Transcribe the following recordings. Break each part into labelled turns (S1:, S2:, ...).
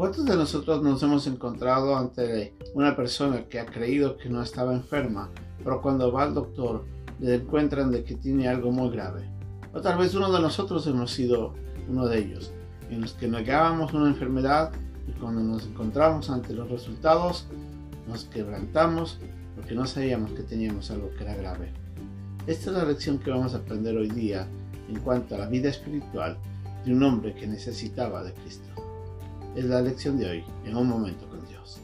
S1: ¿Cuántos de nosotros nos hemos encontrado ante una persona que ha creído que no estaba enferma, pero cuando va al doctor le encuentran de que tiene algo muy grave? O tal vez uno de nosotros hemos sido uno de ellos, en los que negábamos una enfermedad y cuando nos encontramos ante los resultados nos quebrantamos porque no sabíamos que teníamos algo que era grave. Esta es la lección que vamos a aprender hoy día en cuanto a la vida espiritual de un hombre que necesitaba de Cristo. Es la lección de hoy, en un momento con Dios.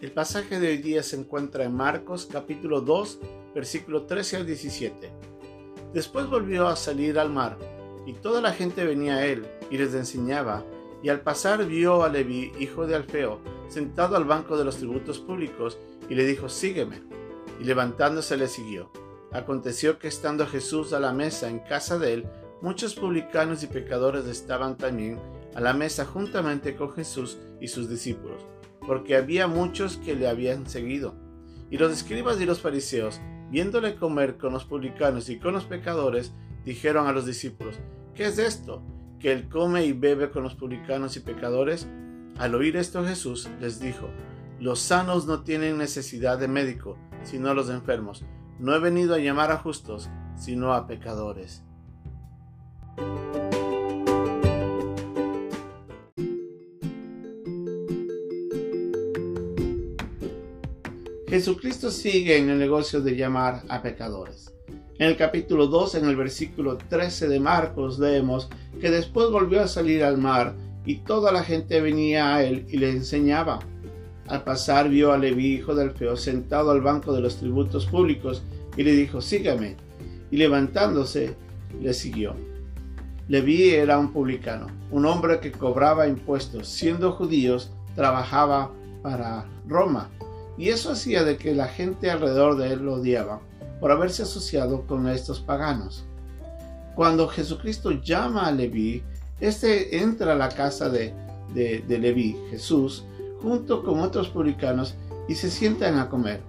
S1: El pasaje de hoy día se encuentra en Marcos capítulo 2, versículo 13 al 17. Después volvió a salir al mar, y toda la gente venía a él, y les enseñaba, y al pasar vio a Leví, hijo de Alfeo, sentado al banco de los tributos públicos, y le dijo, sígueme. Y levantándose le siguió. Aconteció que estando Jesús a la mesa en casa de él, muchos publicanos y pecadores estaban también a la mesa juntamente con Jesús y sus discípulos porque había muchos que le habían seguido. Y los escribas y los fariseos, viéndole comer con los publicanos y con los pecadores, dijeron a los discípulos, ¿qué es esto? ¿Que él come y bebe con los publicanos y pecadores? Al oír esto Jesús les dijo, los sanos no tienen necesidad de médico, sino los enfermos. No he venido a llamar a justos, sino a pecadores. Jesucristo sigue en el negocio de llamar a pecadores. En el capítulo 2, en el versículo 13 de Marcos, leemos que después volvió a salir al mar y toda la gente venía a él y le enseñaba. Al pasar vio a Leví, hijo del Alfeo, sentado al banco de los tributos públicos y le dijo, sígame. Y levantándose, le siguió. Leví era un publicano, un hombre que cobraba impuestos. Siendo judíos, trabajaba para Roma y eso hacía de que la gente alrededor de él lo odiaba por haberse asociado con estos paganos. Cuando Jesucristo llama a Leví, este entra a la casa de, de, de Leví, Jesús, junto con otros publicanos y se sientan a comer.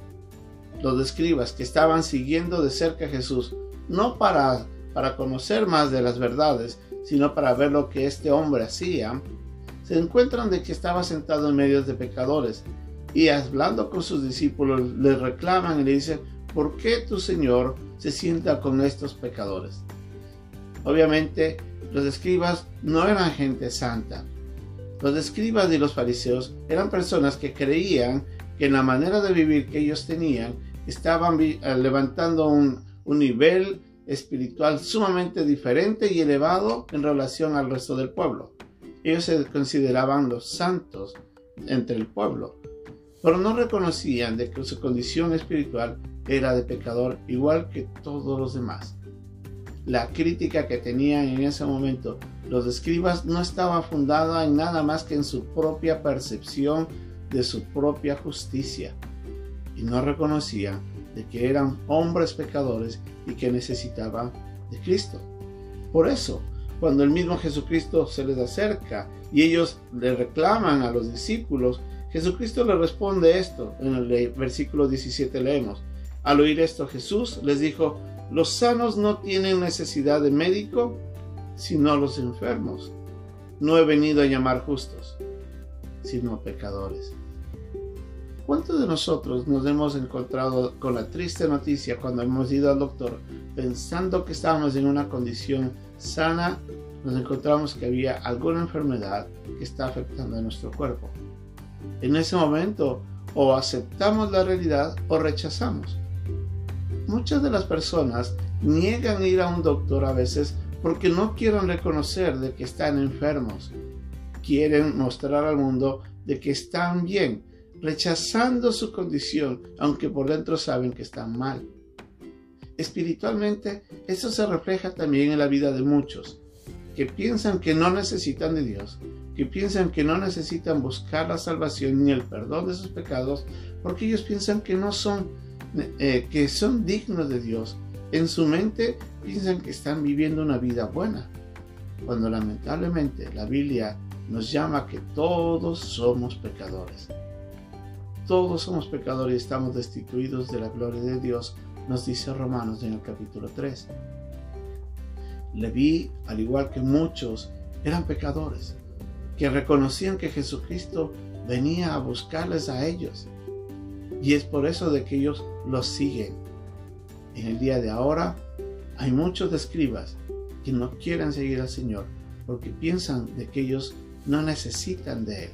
S1: Los escribas que estaban siguiendo de cerca a Jesús, no para, para conocer más de las verdades, sino para ver lo que este hombre hacía, se encuentran de que estaba sentado en medio de pecadores y hablando con sus discípulos le reclaman y le dicen, ¿por qué tu Señor se sienta con estos pecadores? Obviamente los escribas no eran gente santa. Los escribas y los fariseos eran personas que creían que en la manera de vivir que ellos tenían estaban eh, levantando un, un nivel espiritual sumamente diferente y elevado en relación al resto del pueblo. Ellos se consideraban los santos entre el pueblo pero no reconocían de que su condición espiritual era de pecador igual que todos los demás. La crítica que tenían en ese momento los escribas no estaba fundada en nada más que en su propia percepción de su propia justicia y no reconocían de que eran hombres pecadores y que necesitaban de Cristo. Por eso, cuando el mismo Jesucristo se les acerca y ellos le reclaman a los discípulos Jesucristo le responde esto. En el versículo 17 leemos. Al oír esto Jesús les dijo, los sanos no tienen necesidad de médico, sino los enfermos. No he venido a llamar justos, sino pecadores. ¿Cuántos de nosotros nos hemos encontrado con la triste noticia cuando hemos ido al doctor pensando que estábamos en una condición sana, nos encontramos que había alguna enfermedad que está afectando a nuestro cuerpo? En ese momento o aceptamos la realidad o rechazamos. Muchas de las personas niegan ir a un doctor a veces porque no quieren reconocer de que están enfermos. Quieren mostrar al mundo de que están bien, rechazando su condición, aunque por dentro saben que están mal. Espiritualmente, eso se refleja también en la vida de muchos, que piensan que no necesitan de Dios, que piensan que no necesitan buscar la salvación ni el perdón de sus pecados, porque ellos piensan que no son, eh, que son dignos de Dios. En su mente piensan que están viviendo una vida buena. cuando lamentablemente la Biblia nos llama que todos somos pecadores. Todos somos pecadores y estamos destituidos de la gloria de Dios, nos dice Romanos en el capítulo 3. Leví, al igual que muchos, eran pecadores, que reconocían que Jesucristo venía a buscarles a ellos. Y es por eso de que ellos los siguen. En el día de ahora hay muchos escribas que no quieren seguir al Señor porque piensan de que ellos no necesitan de Él.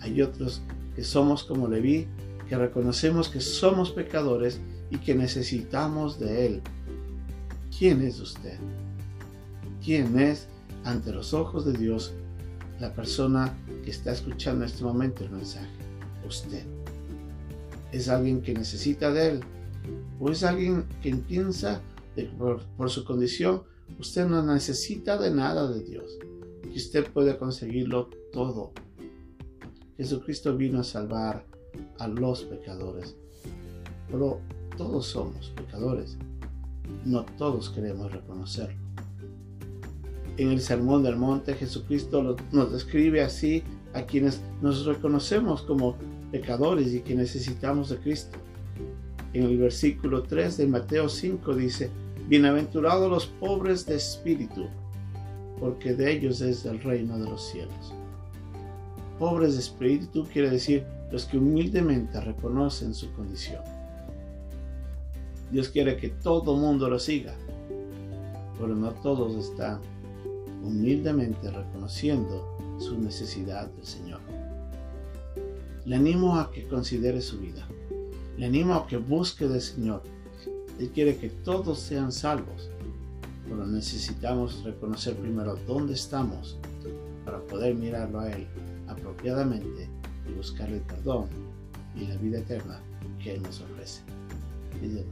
S1: Hay otros que somos como Leví, que reconocemos que somos pecadores y que necesitamos de Él. ¿Quién es usted? ¿Quién es ante los ojos de Dios la persona que está escuchando en este momento el mensaje? Usted. ¿Es alguien que necesita de Él? ¿O es alguien que piensa que por su condición usted no necesita de nada de Dios? Que usted puede conseguirlo todo Jesucristo vino a salvar a los pecadores. Pero todos somos pecadores. No todos queremos reconocerlo. En el Sermón del Monte Jesucristo nos describe así a quienes nos reconocemos como pecadores y que necesitamos de Cristo. En el versículo 3 de Mateo 5 dice, Bienaventurados los pobres de espíritu, porque de ellos es el reino de los cielos pobres de espíritu quiere decir los que humildemente reconocen su condición. Dios quiere que todo mundo lo siga, pero no todos están humildemente reconociendo su necesidad del Señor. Le animo a que considere su vida. Le animo a que busque del Señor. Él quiere que todos sean salvos, pero necesitamos reconocer primero dónde estamos para poder mirarlo a Él apropiadamente y buscarle perdón y la vida eterna que Él nos ofrece. y.